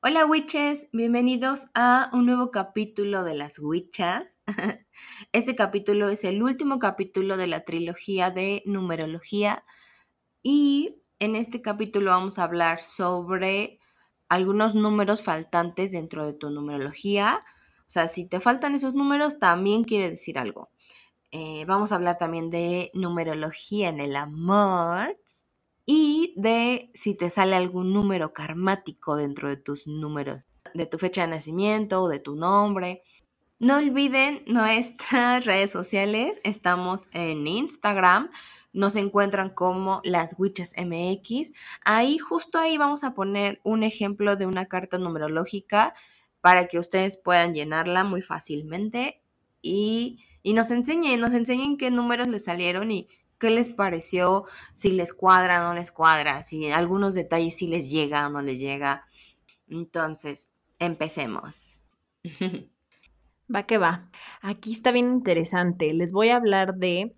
Hola witches, bienvenidos a un nuevo capítulo de las witches. Este capítulo es el último capítulo de la trilogía de numerología y en este capítulo vamos a hablar sobre algunos números faltantes dentro de tu numerología. O sea, si te faltan esos números también quiere decir algo. Eh, vamos a hablar también de numerología en el amor y de si te sale algún número karmático dentro de tus números, de tu fecha de nacimiento o de tu nombre. No olviden nuestras redes sociales, estamos en Instagram, nos encuentran como las Witches MX. Ahí, justo ahí vamos a poner un ejemplo de una carta numerológica para que ustedes puedan llenarla muy fácilmente y, y nos enseñen, nos enseñen qué números les salieron y qué les pareció, si les cuadra o no les cuadra, si algunos detalles si les llega o no les llega. Entonces, empecemos. Va que va. Aquí está bien interesante. Les voy a hablar de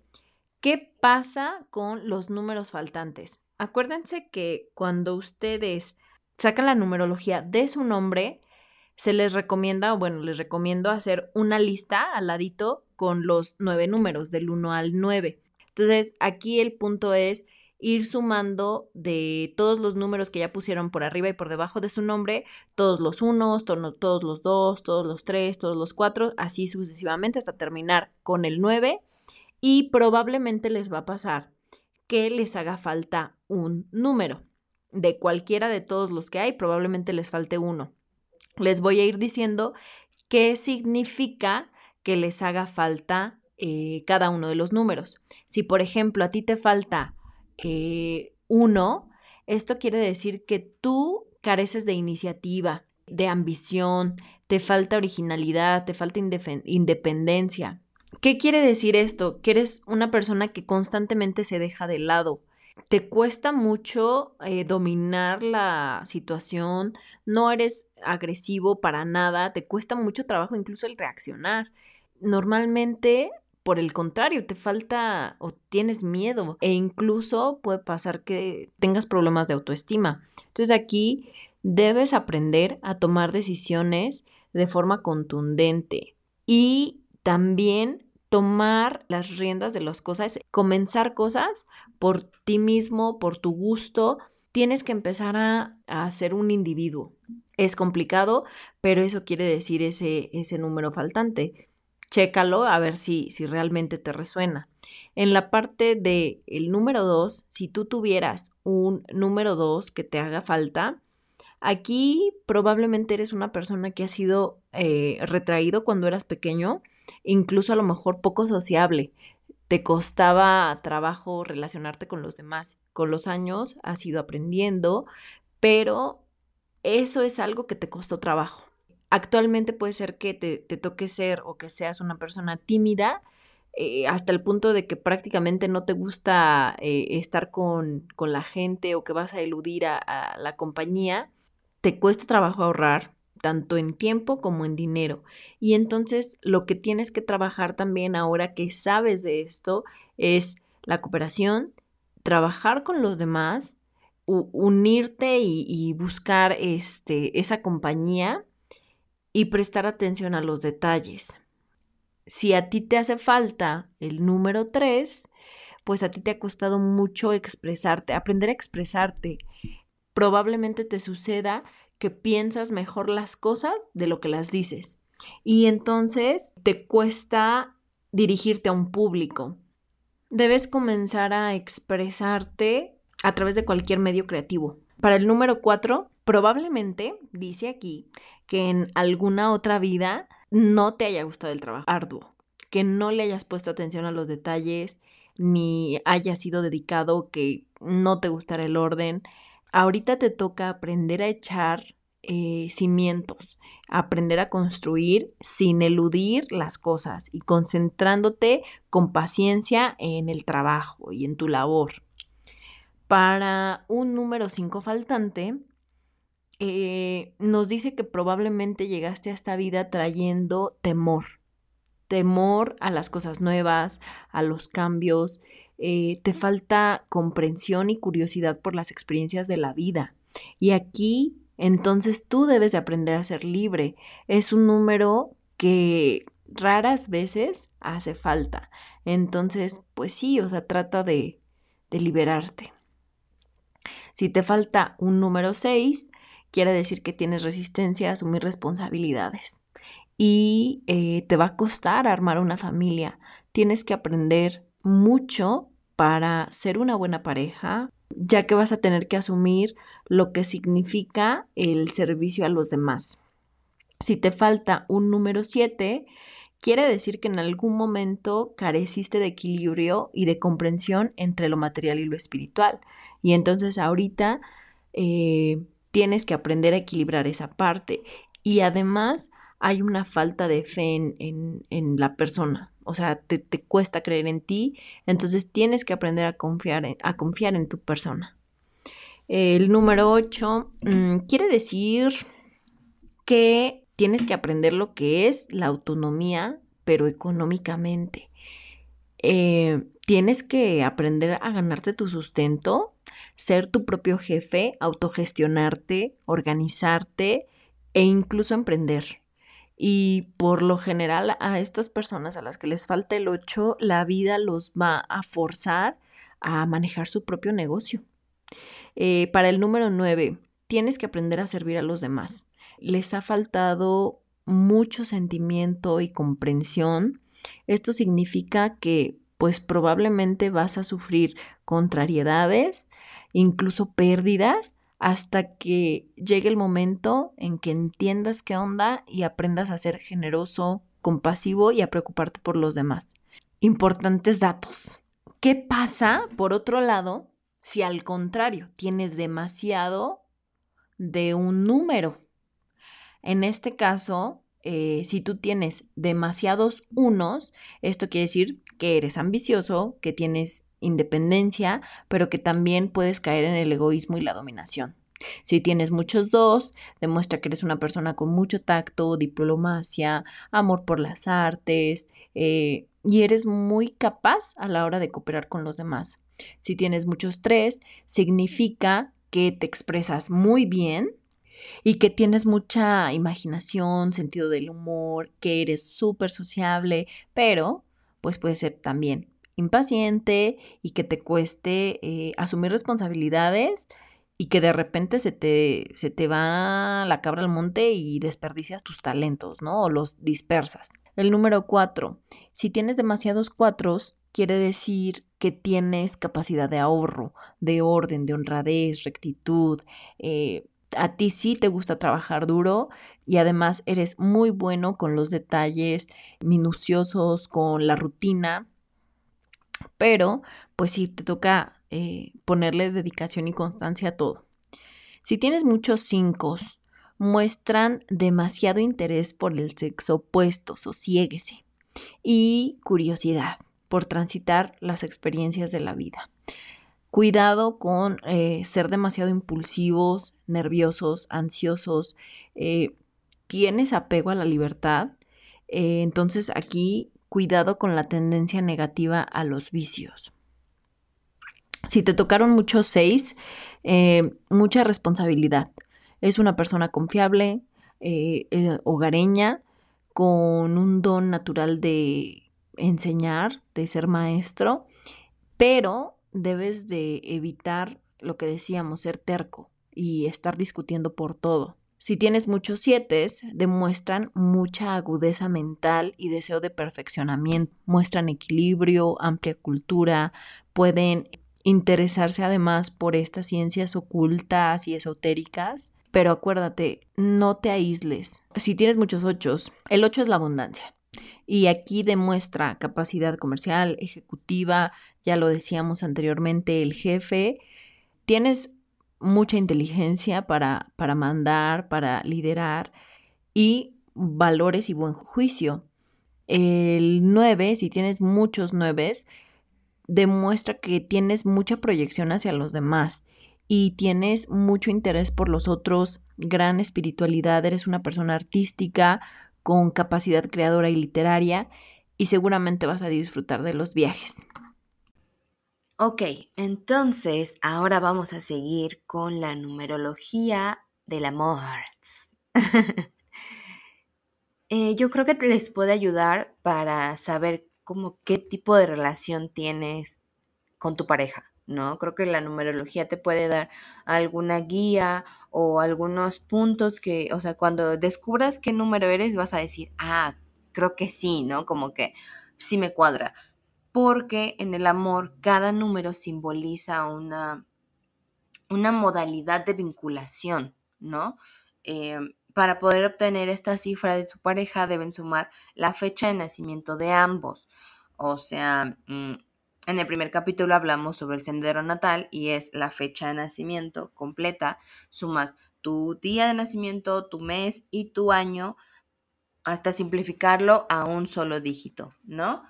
qué pasa con los números faltantes. Acuérdense que cuando ustedes sacan la numerología de su nombre, se les recomienda, o bueno, les recomiendo hacer una lista al ladito con los nueve números, del 1 al 9. Entonces, aquí el punto es ir sumando de todos los números que ya pusieron por arriba y por debajo de su nombre, todos los unos, todos los dos, todos los tres, todos los cuatro, así sucesivamente hasta terminar con el 9 y probablemente les va a pasar que les haga falta un número. De cualquiera de todos los que hay, probablemente les falte uno. Les voy a ir diciendo qué significa que les haga falta eh, cada uno de los números. Si, por ejemplo, a ti te falta eh, uno, esto quiere decir que tú careces de iniciativa, de ambición, te falta originalidad, te falta independencia. ¿Qué quiere decir esto? Que eres una persona que constantemente se deja de lado. Te cuesta mucho eh, dominar la situación, no eres agresivo para nada, te cuesta mucho trabajo incluso el reaccionar. Normalmente por el contrario, te falta o tienes miedo e incluso puede pasar que tengas problemas de autoestima. Entonces aquí debes aprender a tomar decisiones de forma contundente y también tomar las riendas de las cosas, comenzar cosas por ti mismo, por tu gusto. Tienes que empezar a, ser un individuo. Es complicado, pero eso quiere decir ese, ese número faltante chécalo a ver si, si realmente te resuena. En la parte del el número 2, si tú tuvieras un número 2 que te haga falta, aquí probablemente eres una persona que ha sido eh, retraído cuando eras pequeño, incluso a lo mejor poco sociable. Te costaba trabajo relacionarte con los demás. Con los años has ido aprendiendo, pero eso es algo que te costó trabajo. Actualmente puede ser que te, toque ser o que seas una persona tímida eh, hasta el punto de que prácticamente no te gusta eh, estar con, la gente o que vas a eludir a, la compañía. Te cuesta trabajo ahorrar, tanto en tiempo como en dinero. Y entonces lo que tienes que trabajar también ahora que sabes de esto es la cooperación, trabajar con los demás, unirte y, y, buscar este, esa compañía y prestar atención a los detalles. Si a ti te hace falta el número 3, pues a ti te ha costado mucho expresarte, aprender a expresarte. Probablemente te suceda que piensas mejor las cosas de lo que las dices. Y entonces te cuesta dirigirte a un público. Debes comenzar a expresarte a través de cualquier medio creativo. Para el número 4, probablemente, dice aquí, que en alguna otra vida no te haya gustado el trabajo arduo, que no le hayas puesto atención a los detalles, ni haya sido dedicado, que no te gustara el orden. Ahorita te toca aprender a echar eh, cimientos, aprender a construir sin eludir las cosas y concentrándote con paciencia en el trabajo y en tu labor. Para un número 5 faltante, eh, nos dice que probablemente llegaste a esta vida trayendo temor, temor a las cosas nuevas, a los cambios, eh, te falta comprensión y curiosidad por las experiencias de la vida. Y aquí Entonces tú debes de aprender a ser libre. Es un número que raras veces hace falta. Entonces, pues sí, o sea, trata de, de liberarte. Si te falta un número 6, quiere decir que tienes resistencia a asumir responsabilidades y eh, te va a costar armar una familia. Tienes que aprender mucho para ser una buena pareja, ya que vas a tener que asumir lo que significa el servicio a los demás. Si te falta un número 7, quiere decir que en algún momento careciste de equilibrio y de comprensión entre lo material y lo espiritual. Y entonces ahorita eh, tienes que aprender a equilibrar esa parte. Y además hay una falta de fe en, la persona. O sea, te, cuesta creer en ti. Entonces tienes que aprender a confiar en, a confiar en tu persona. El número 8 mm, quiere decir que tienes que aprender lo que es la autonomía, pero económicamente. Eh, tienes que aprender a ganarte tu sustento, ser tu propio jefe, autogestionarte, organizarte e incluso emprender. Y por lo general a estas personas a las que les falta el 8, la vida los va a forzar a manejar su propio negocio. Eh, para el número 9, tienes que aprender a servir a los demás. Les ha faltado mucho sentimiento y comprensión. Esto significa que pues probablemente vas a sufrir contrariedades, incluso pérdidas, hasta que llegue el momento en que entiendas qué onda y aprendas a ser generoso, compasivo y a preocuparte por los demás. Importantes datos. ¿Qué pasa, por otro lado, si al contrario tienes demasiado de un número? En este caso, eh, si tú tienes demasiados unos, esto quiere decir que eres ambicioso, que tienes independencia, pero que también puedes caer en el egoísmo y la dominación. Si tienes muchos dos, demuestra que eres una persona con mucho tacto, diplomacia, amor por las artes eh, y eres muy capaz a la hora de cooperar con los demás. Si tienes muchos tres, significa que te expresas muy bien, y que tienes mucha imaginación, sentido del humor, que eres súper sociable, pero pues puede ser también impaciente y que te cueste eh, asumir responsabilidades y que de repente se te, se te va la cabra al monte y desperdicias tus talentos, ¿no? O los dispersas. El número cuatro, si tienes demasiados cuatros, quiere decir que tienes capacidad de ahorro, de orden, de honradez, rectitud, eh, a ti sí te gusta trabajar duro y además eres muy bueno con los detalles minuciosos, con la rutina, pero pues sí te toca eh, ponerle dedicación y constancia a todo. Si tienes muchos cinco, muestran demasiado interés por el sexo opuesto, sosiéguese, y curiosidad por transitar las experiencias de la vida. Cuidado con eh, ser demasiado impulsivos, nerviosos, ansiosos. Eh, tienes apego a la libertad. Entonces aquí cuidado con la tendencia negativa a los vicios. Si te tocaron muchos seis, mucha responsabilidad. Es una persona confiable, hogareña, con un don natural de enseñar, de ser maestro, pero debes de evitar lo que decíamos, ser terco y estar discutiendo por todo. Si tienes muchos siete, demuestran mucha agudeza mental y deseo de perfeccionamiento, muestran equilibrio, amplia cultura, pueden interesarse además por estas ciencias ocultas y esotéricas, pero acuérdate, no te aísles. Si tienes muchos ochos, el ocho es la abundancia. Y aquí demuestra capacidad comercial, ejecutiva, ya lo decíamos anteriormente, el jefe. Tienes mucha inteligencia para, para mandar, para liderar y valores y buen juicio. El 9, si tienes muchos 9, demuestra que tienes mucha proyección hacia los demás y tienes mucho interés por los otros, gran espiritualidad, eres una persona artística, con capacidad creadora y literaria y seguramente vas a disfrutar de los viajes. Ok, entonces ahora vamos a seguir con la numerología del amor. Eh, yo creo que les puede ayudar para saber como qué tipo de relación tienes con tu pareja, ¿no? Creo que la numerología te puede dar alguna guía o algunos puntos que, o sea, cuando descubras qué número eres, vas a decir, ah, creo que sí, ¿no? Como que sí me cuadra. Porque en el amor cada número simboliza una, una modalidad de vinculación, ¿no? Eh, para poder obtener esta cifra de su pareja deben sumar la fecha de nacimiento de ambos. O sea, mm, en el primer capítulo hablamos sobre el sendero natal y es la fecha de nacimiento completa. Sumas tu día de nacimiento, tu mes y tu año hasta simplificarlo a un solo dígito, ¿no?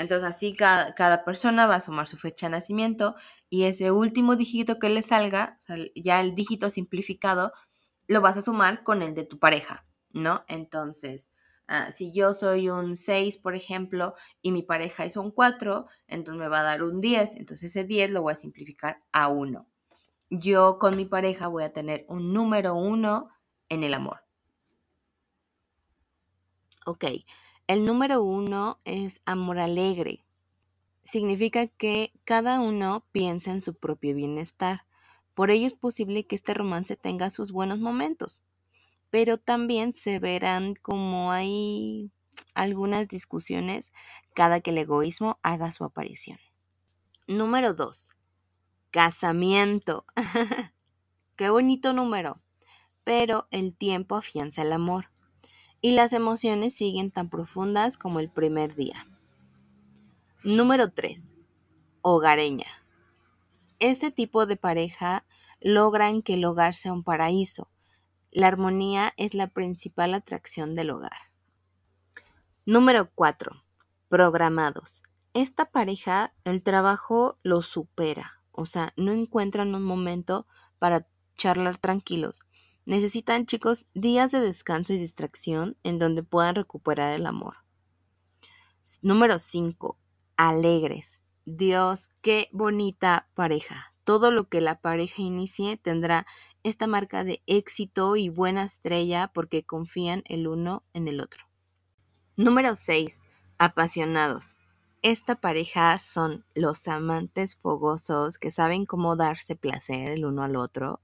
Entonces así cada, cada, persona va a sumar su fecha de nacimiento y ese último dígito que le salga, ya el dígito simplificado, lo vas a sumar con el de tu pareja, ¿no? Entonces, ah, si yo soy un 6, por ejemplo, y mi pareja es un 4, entonces me va a dar un 10, entonces ese 10 lo voy a simplificar a 1. Yo con mi pareja voy a tener un número 1 en el amor. Ok, el número 1 es amor alegre. Significa que cada uno piensa en su propio bienestar por ello es posible que este romance tenga sus buenos momentos, pero también se verán como hay algunas discusiones cada que el egoísmo haga su aparición. Número 2. Casamiento. Qué bonito número. Pero el tiempo afianza el amor y las emociones siguen tan profundas como el primer día. Número 3. Hogareña. Este tipo de pareja logran que el hogar sea un paraíso. La armonía es la principal atracción del hogar. Número 4. Programados. Esta pareja, el trabajo lo supera, o sea, no encuentran un momento para charlar tranquilos. Necesitan, chicos, días de descanso y distracción en donde puedan recuperar el amor. Número 5. Alegres. Dios, qué bonita pareja todo lo que la pareja inicie tendrá esta marca de éxito y buena estrella porque confían el uno en el otro. Número 6. Apasionados. Esta pareja son los amantes fogosos que saben cómo darse placer el uno al otro.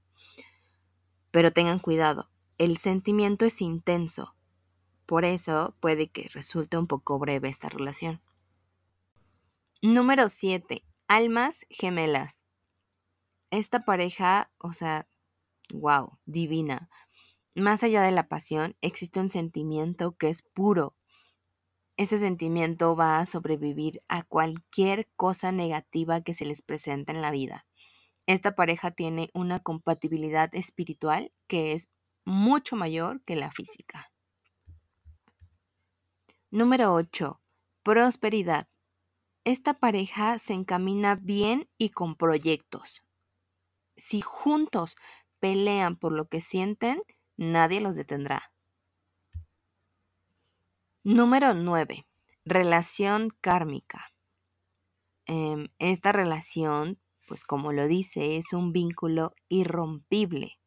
Pero tengan cuidado, el sentimiento es intenso. Por eso puede que resulte un poco breve esta relación. Número 7. Almas gemelas. Esta pareja, o sea, wow, divina. Más allá de la pasión, existe un sentimiento que es puro. Este sentimiento va a sobrevivir a cualquier cosa negativa que se les presente en la vida. Esta pareja tiene una compatibilidad espiritual que es mucho mayor que la física. Número 8. Prosperidad. Esta pareja se encamina bien y con proyectos si juntos pelean por lo que sienten, nadie los detendrá. Número 9. Relación kármica. Em, esta relación, pues como lo dice, es un vínculo irrompible,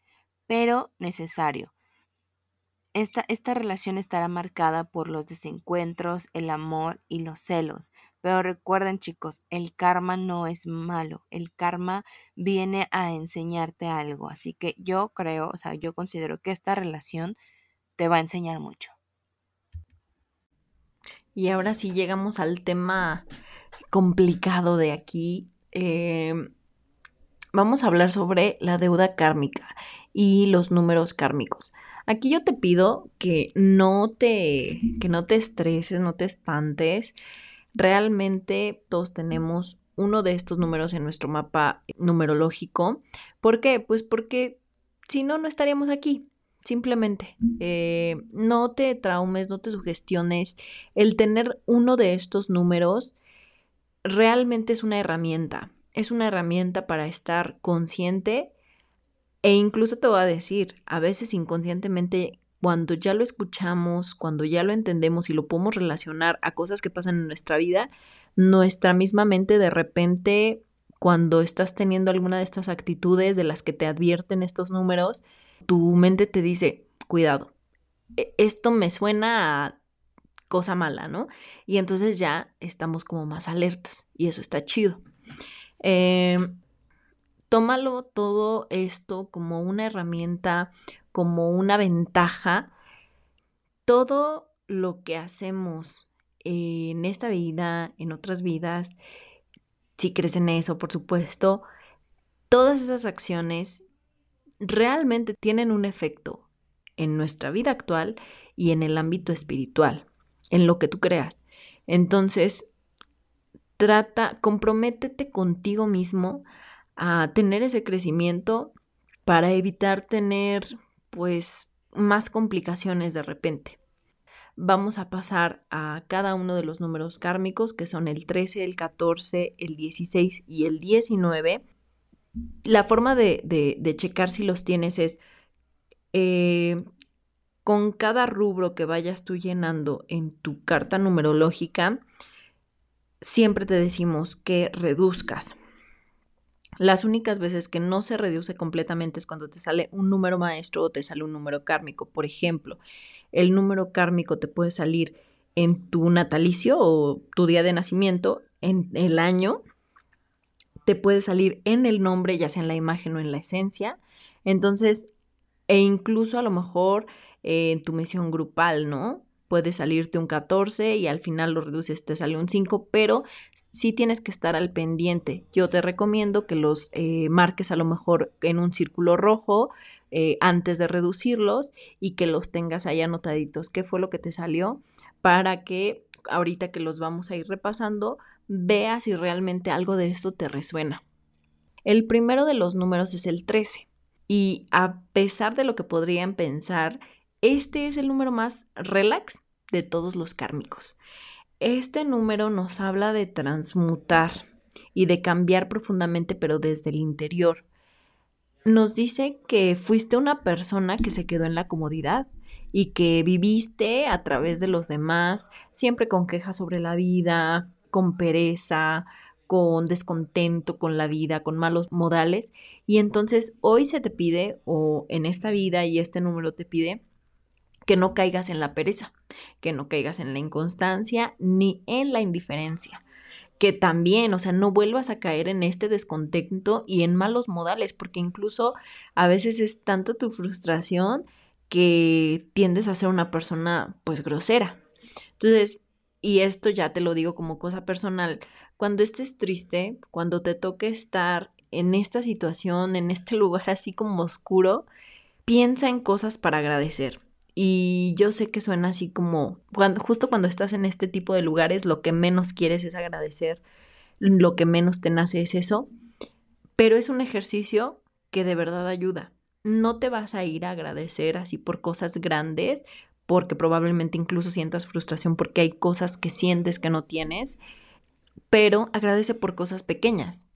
pero necesario. Esta, esta relación estará marcada por los desencuentros, el amor y los celos, pero recuerden chicos, el karma no es malo, el karma viene a enseñarte algo, así que yo creo, o sea, yo considero que esta relación te va a enseñar mucho. Y ahora sí llegamos al tema complicado de aquí. Em, vamos a hablar sobre la deuda kármica y los números kármicos. Aquí yo te pido que no te, que no te estreses, no te espantes realmente todos tenemos uno de estos números en nuestro mapa numerológico. ¿Por qué? Pues porque si no, no estaríamos aquí. Simplemente, eh, no te traumes, no te sugestiones. El tener uno de estos números realmente es una herramienta. Es una herramienta para estar consciente e incluso te voy a decir, a veces inconscientemente cuando ya lo escuchamos, cuando ya lo entendemos y lo podemos relacionar a cosas que pasan en nuestra vida, nuestra misma mente de repente, cuando estás teniendo alguna de estas actitudes de las que te advierten estos números, tu mente te dice, cuidado, e-, esto me suena a cosa mala, ¿no? Y entonces ya estamos como más alertas y eso está chido. Em, tómalo todo esto como una herramienta, como una ventaja. Todo lo que hacemos en esta vida, en otras vidas, si crees en eso, por supuesto, todas esas acciones realmente tienen un efecto en nuestra vida actual y en el ámbito espiritual, en lo que tú creas. Entonces, trata, comprométete contigo mismo a tener ese crecimiento para evitar tener, pues, más complicaciones de repente. Vamos a pasar a cada uno de los números kármicos, que son el 13, el 14, el 16 y el 19. La forma de, de checar si los tienes es eh, con cada rubro que vayas tú llenando en tu carta numerológica, siempre te decimos que reduzcas. Las únicas veces que no se reduce completamente es cuando te sale un número maestro o te sale un número kármico. Por ejemplo, el número kármico te puede salir en tu natalicio o tu día de nacimiento, en el año, te puede salir en el nombre, ya sea en la imagen o en la esencia. Entonces, e incluso a lo mejor eh, en tu misión grupal, ¿no? Puede salirte un 14 y al final lo reduces, te sale un 5, pero sí tienes que estar al pendiente. Yo te recomiendo que los eh, marques a lo mejor en un círculo rojo eh, antes de reducirlos y que los tengas ahí anotaditos. ¿Qué fue lo que te salió? Para que ahorita que los vamos a ir repasando, veas si realmente algo de esto te resuena. El primero de los números es el 13. Y a pesar de lo que podrían pensar, este es el número más relax de todos los kármicos. Este número nos habla de transmutar y de cambiar profundamente, pero desde el interior. Nos dice que fuiste una persona que se quedó en la comodidad y que viviste a través de los demás, siempre con quejas sobre la vida, con pereza, con descontento con la vida, con malos modales. Y entonces hoy se te pide, o en esta vida y este número te pide, que no caigas en la pereza, que no caigas en la inconstancia ni en la indiferencia. Que también, o sea, no vuelvas a caer en este descontento y en malos modales, porque incluso a veces es tanta tu frustración que tiendes a ser una persona pues grosera. Entonces, y esto ya te lo digo como cosa personal, cuando estés triste, cuando te toque estar en esta situación, en este lugar así como oscuro, piensa en cosas para agradecer. Y yo sé que suena así como, cuando, justo cuando estás en este tipo de lugares, lo que menos quieres es agradecer, lo que menos te nace es eso, pero es un ejercicio que de verdad ayuda. No te vas a ir a agradecer así por cosas grandes, porque probablemente incluso sientas frustración porque hay cosas que sientes que no tienes, pero agradece por cosas pequeñas.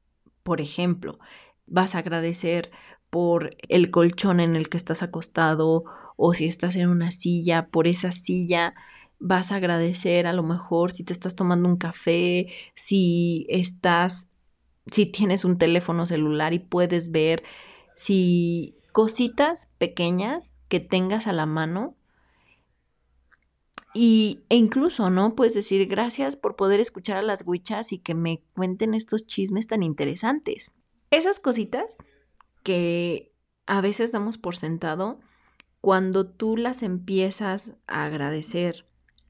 Por ejemplo, vas a agradecer por el colchón en el que estás acostado o si estás en una silla, por esa silla. Vas a agradecer a lo mejor si te estás tomando un café, si estás, si tienes un teléfono celular y puedes ver, si cositas pequeñas que tengas a la mano y, e incluso, ¿no? Puedes decir gracias por poder escuchar a las huichas y que me cuenten estos chismes tan interesantes. Esas cositas que a veces damos por sentado, cuando tú las empiezas a agradecer,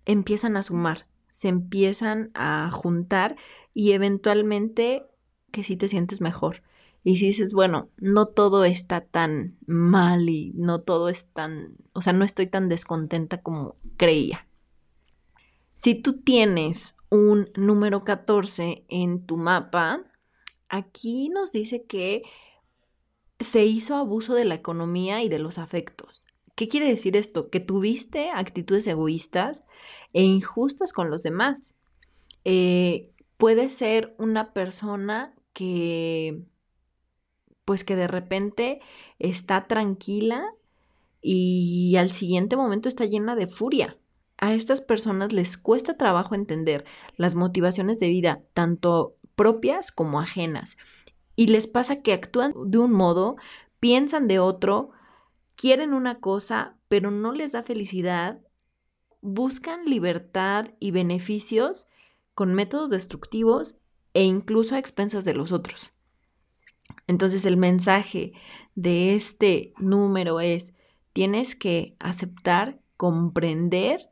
empiezan a sumar, se empiezan a juntar y eventualmente que sí te sientes mejor. Y si dices, bueno, no todo está tan mal y no todo es tan, o sea, no estoy tan descontenta como creía. Si tú tienes un número 14 en tu mapa, aquí nos dice que se hizo abuso de la economía y de los afectos. ¿Qué quiere decir esto? Que tuviste actitudes egoístas e injustas con los demás. Eh, puede ser una persona que, pues que de repente está tranquila y al siguiente momento está llena de furia a estas personas les cuesta trabajo entender las motivaciones de vida, tanto propias como ajenas. Y les pasa que actúan de un modo, piensan de otro quieren una cosa, pero no les da felicidad, buscan libertad y beneficios con métodos destructivos e incluso a expensas de los otros. Entonces el mensaje de este número es, tienes que aceptar, comprender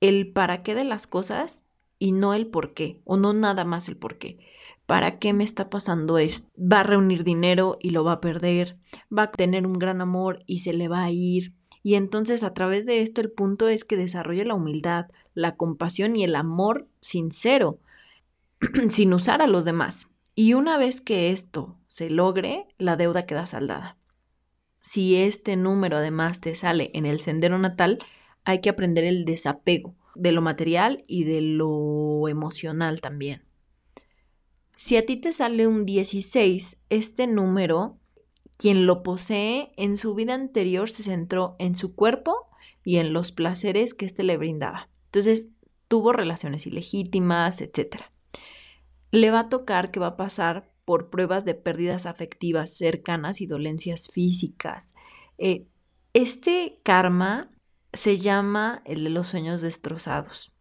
el para qué de las cosas y no el por qué, o no nada más el por qué. ¿Para qué me está pasando esto? Va a reunir dinero y lo va a perder, va a tener un gran amor y se le va a ir. Y entonces a través de esto el punto es que desarrolle la humildad, la compasión y el amor sincero, sin usar a los demás. Y una vez que esto se logre, la deuda queda saldada. Si este número además te sale en el sendero natal, hay que aprender el desapego de lo material y de lo emocional también. Si a ti te sale un 16, este número, quien lo posee en su vida anterior se centró en su cuerpo y en los placeres que éste le brindaba. Entonces, tuvo relaciones ilegítimas, etc. Le va a tocar que va a pasar por pruebas de pérdidas afectivas cercanas y dolencias físicas. Eh, este karma se llama el de los sueños destrozados,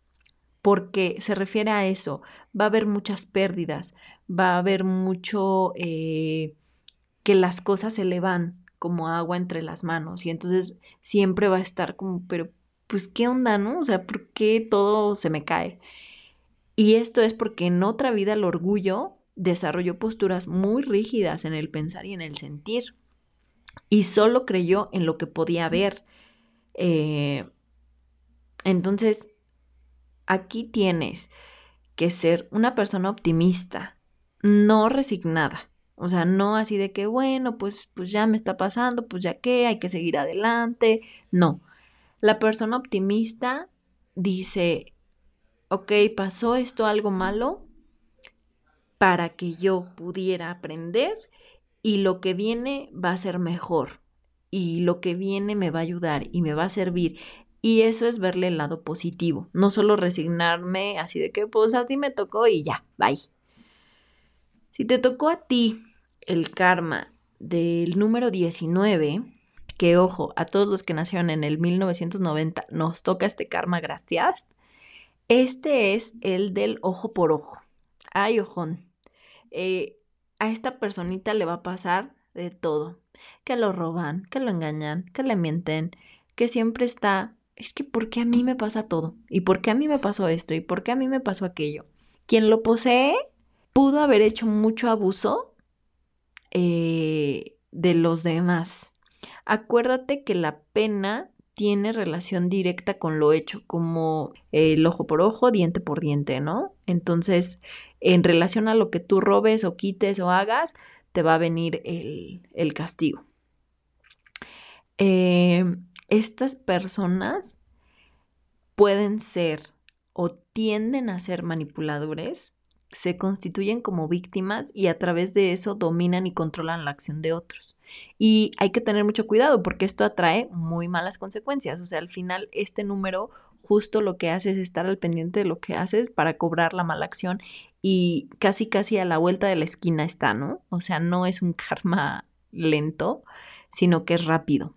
porque se refiere a eso. Va a haber muchas pérdidas, va a haber mucho eh, que las cosas se le van como agua entre las manos y entonces siempre va a estar como, pero pues qué onda, ¿no? O sea, ¿por qué todo se me cae? Y esto es porque en otra vida el orgullo desarrolló posturas muy rígidas en el pensar y en el sentir y solo creyó en lo que podía ver eh, entonces, aquí tienes que ser una persona optimista, no resignada. O sea, no así de que, bueno, pues, pues ya me está pasando, pues ya qué, hay que seguir adelante. No. La persona optimista dice, ok, pasó esto algo malo para que yo pudiera aprender y lo que viene va a ser mejor y lo que viene me va a ayudar y me va a servir. Y eso es verle el lado positivo, no solo resignarme así de que pues a ti me tocó y ya, bye. Si te tocó a ti el karma del número 19, que ojo, a todos los que nacieron en el 1990 nos toca este karma gracias, este es el del ojo por ojo. Ay, ojón. Eh, a esta personita le va a pasar de todo que lo roban, que lo engañan, que le mienten, que siempre está, es que ¿por qué a mí me pasa todo? ¿Y por qué a mí me pasó esto? ¿Y por qué a mí me pasó aquello? Quien lo posee pudo haber hecho mucho abuso eh, de los demás. Acuérdate que la pena tiene relación directa con lo hecho, como el ojo por ojo, diente por diente, ¿no? Entonces, en relación a lo que tú robes o quites o hagas, te va a venir el, castigo. Eh, estas personas pueden ser o tienden a ser manipuladores, se constituyen como víctimas y a través de eso dominan y controlan la acción de otros. Y hay que tener mucho cuidado porque esto atrae muy malas consecuencias. O sea, al final este número justo lo que hace es estar al pendiente de lo que haces para cobrar la mala acción y casi casi a la vuelta de la esquina está, ¿no? O sea, no es un karma lento, sino que es rápido.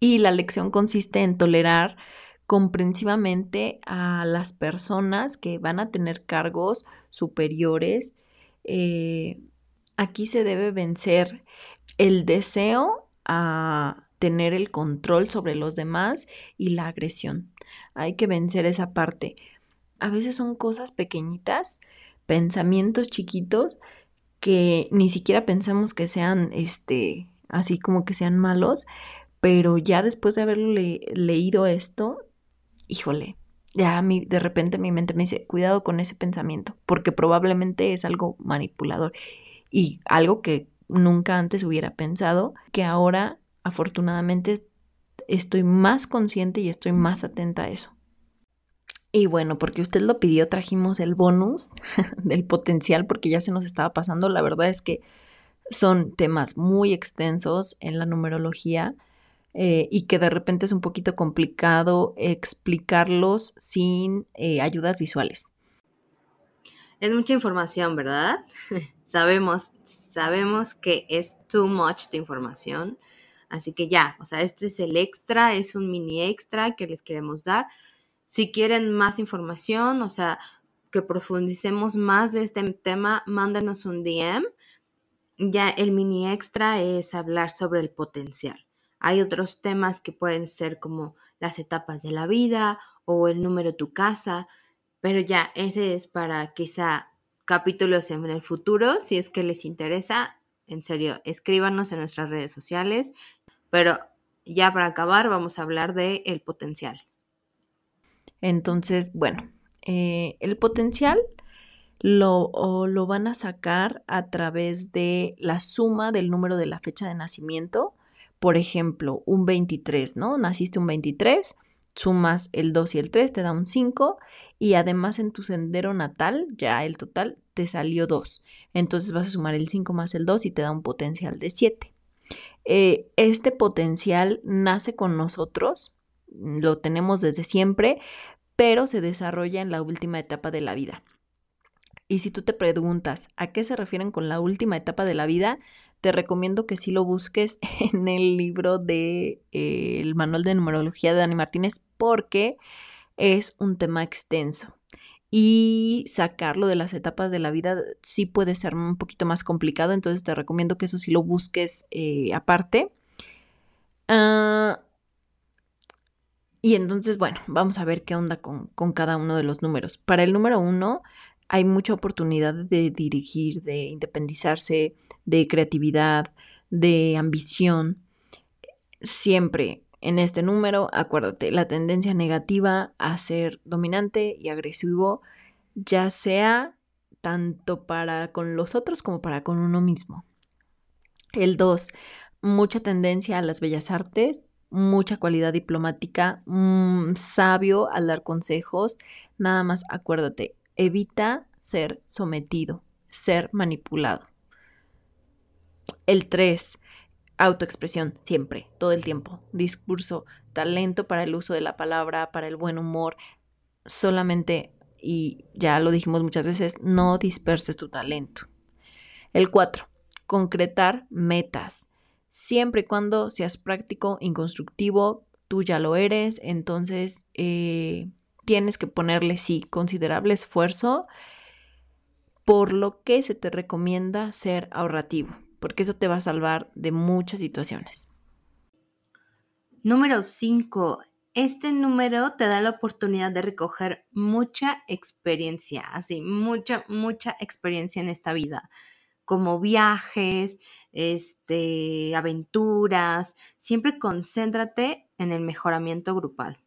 Y la lección consiste en tolerar comprensivamente a las personas que van a tener cargos superiores. Eh, aquí se debe vencer el deseo a tener el control sobre los demás y la agresión. Hay que vencer esa parte a veces son cosas pequeñitas, pensamientos chiquitos que ni siquiera pensamos que sean, este, así como que sean malos, pero ya después de haberlo leído esto, híjole, ya mi, de repente mi mente me dice, cuidado con ese pensamiento, porque probablemente es algo manipulador y algo que nunca antes hubiera pensado, que ahora afortunadamente estoy más consciente y estoy más atenta a eso. Y bueno, porque usted lo pidió, trajimos el bonus del potencial porque ya se nos estaba pasando. La verdad es que son temas muy extensos en la numerología eh, y que de repente es un poquito complicado explicarlos sin eh, ayudas visuales. Es mucha información, ¿verdad? sabemos, sabemos que es too much de información. Así que ya, o sea, este es el extra, es un mini extra que les queremos dar. Si quieren más información, o sea, que profundicemos más de este tema, mándenos un DM. Ya el mini extra es hablar sobre el potencial. Hay otros temas que pueden ser como las etapas de la vida o el número de tu casa, pero ya ese es para quizá capítulos en el futuro, si es que les interesa. En serio, escríbanos en nuestras redes sociales, pero ya para acabar vamos a hablar de el potencial. Entonces, bueno, eh, el potencial lo, lo van a sacar a través de la suma del número de la fecha de nacimiento. Por ejemplo, un 23, ¿no? Naciste un 23, sumas el 2 y el 3, te da un 5 y además en tu sendero natal, ya el total, te salió 2. Entonces vas a sumar el 5 más el 2 y te da un potencial de 7. Eh, este potencial nace con nosotros, lo tenemos desde siempre, pero se desarrolla en la última etapa de la vida. Y si tú te preguntas a qué se refieren con la última etapa de la vida, te recomiendo que sí lo busques en el libro de eh, manual de numerología de Dani Martínez porque es un tema extenso. Y sacarlo de las etapas de la vida sí puede ser un poquito más complicado, entonces te recomiendo que eso sí lo busques eh, aparte. Ah, y entonces, bueno, vamos a ver qué onda con, cada uno de los números. Para el número uno hay mucha oportunidad de dirigir, de independizarse, de creatividad, de ambición. Siempre en este número, acuérdate, la tendencia negativa a ser dominante y agresivo, ya sea tanto para con los otros como para con uno mismo. El 2, mucha tendencia a las bellas artes, mucha cualidad diplomática, mm, sabio al dar consejos. Nada más acuérdate, evita ser sometido, ser manipulado. El 3, autoexpresión, siempre, todo el tiempo. Discurso, talento para el uso de la palabra, para el buen humor. Solamente, y ya lo dijimos muchas veces, no disperses tu talento. El 4, concretar metas siempre y cuando seas práctico, inconstructivo, tú ya lo eres, entonces eh, tienes que ponerle, sí, considerable esfuerzo, por lo que se te recomienda ser ahorrativo, porque eso te va a salvar de muchas situaciones. Número 5. Este número te da la oportunidad de recoger mucha experiencia, así, mucha, mucha experiencia en esta vida como viajes, este, aventuras. Siempre concéntrate en el mejoramiento grupal.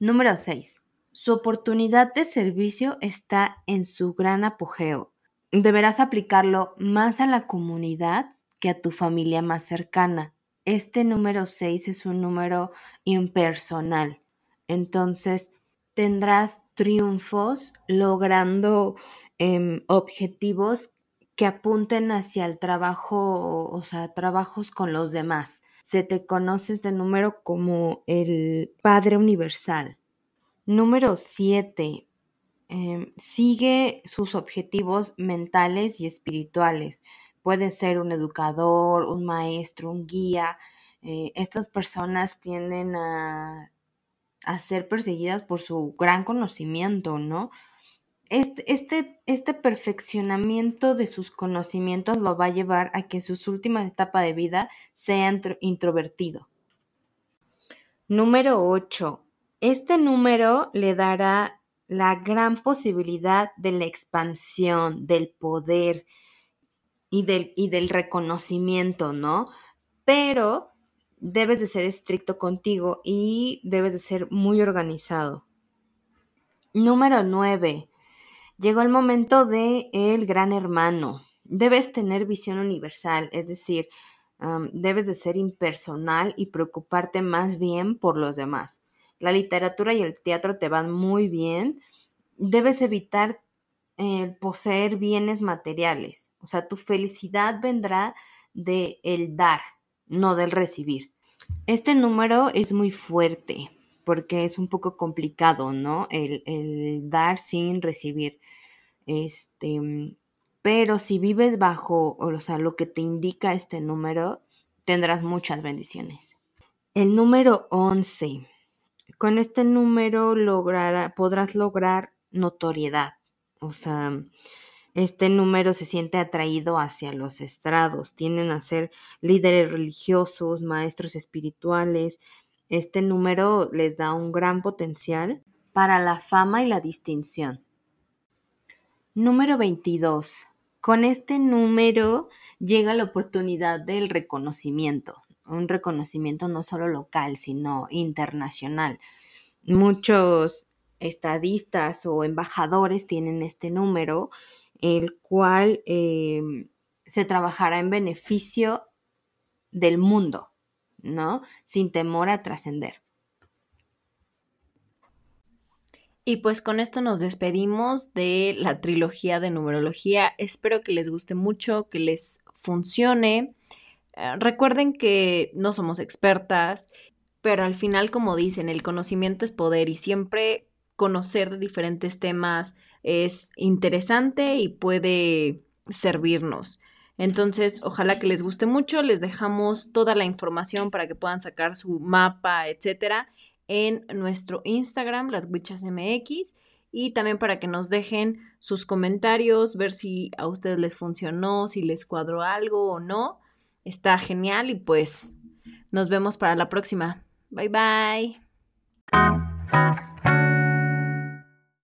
Número 6. Su oportunidad de servicio está en su gran apogeo. Deberás aplicarlo más a la comunidad que a tu familia más cercana. Este número 6 es un número impersonal. Entonces, tendrás triunfos logrando em, objetivos que apunten hacia el trabajo, o sea, trabajos con los demás. Se te conoce este número como el Padre Universal. Número 7. Em, sigue sus objetivos mentales y espirituales. Puede ser un educador, un maestro, un guía. Eh, estas personas tienden a, a ser perseguidas por su gran conocimiento, ¿no? este, este, este, perfeccionamiento de sus conocimientos lo va a llevar a que sus últimas etapas de vida sea introvertido. Número 8. Este número le dará la gran posibilidad de la expansión, del poder y del, y del reconocimiento, ¿no? Pero debes de ser estricto contigo y debes de ser muy organizado. Número 9 Llegó el momento de el gran hermano. Debes tener visión universal, es decir, debes de ser impersonal y preocuparte más bien por los demás. La literatura y el teatro te van muy bien. Debes evitar eh, poseer bienes materiales. O sea, tu felicidad vendrá de el dar, no del recibir. Este número es muy fuerte porque es un poco complicado, ¿no? El, el dar sin recibir. Este, pero si vives bajo, o sea, lo que te indica este número, tendrás muchas bendiciones. El número 11. Con este número podrás lograr notoriedad. O sea, este número se siente atraído hacia los estrados. Tienden a ser líderes religiosos, maestros espirituales. Este número les da un gran potencial para la fama y la distinción. Número 22. Con este número llega la oportunidad del reconocimiento, un reconocimiento no solo local, sino internacional. Muchos estadistas o embajadores tienen este número, el cual em, se trabajará en beneficio del mundo, ¿no? Sin temor a trascender. Y pues con esto nos despedimos de la trilogía de numerología. Espero que les guste mucho, que les funcione. Eh, recuerden que no somos expertas, pero al final, como dicen, el conocimiento es poder y siempre conocer diferentes temas es interesante y puede servirnos. Entonces, ojalá que les guste mucho. Les dejamos toda la información para que puedan sacar su mapa, etcétera en nuestro Instagram, las Witchas MX, y también para que nos dejen sus comentarios, ver si a ustedes les funcionó, si les cuadró algo o no está genial y pues nos vemos para la próxima. Bye bye.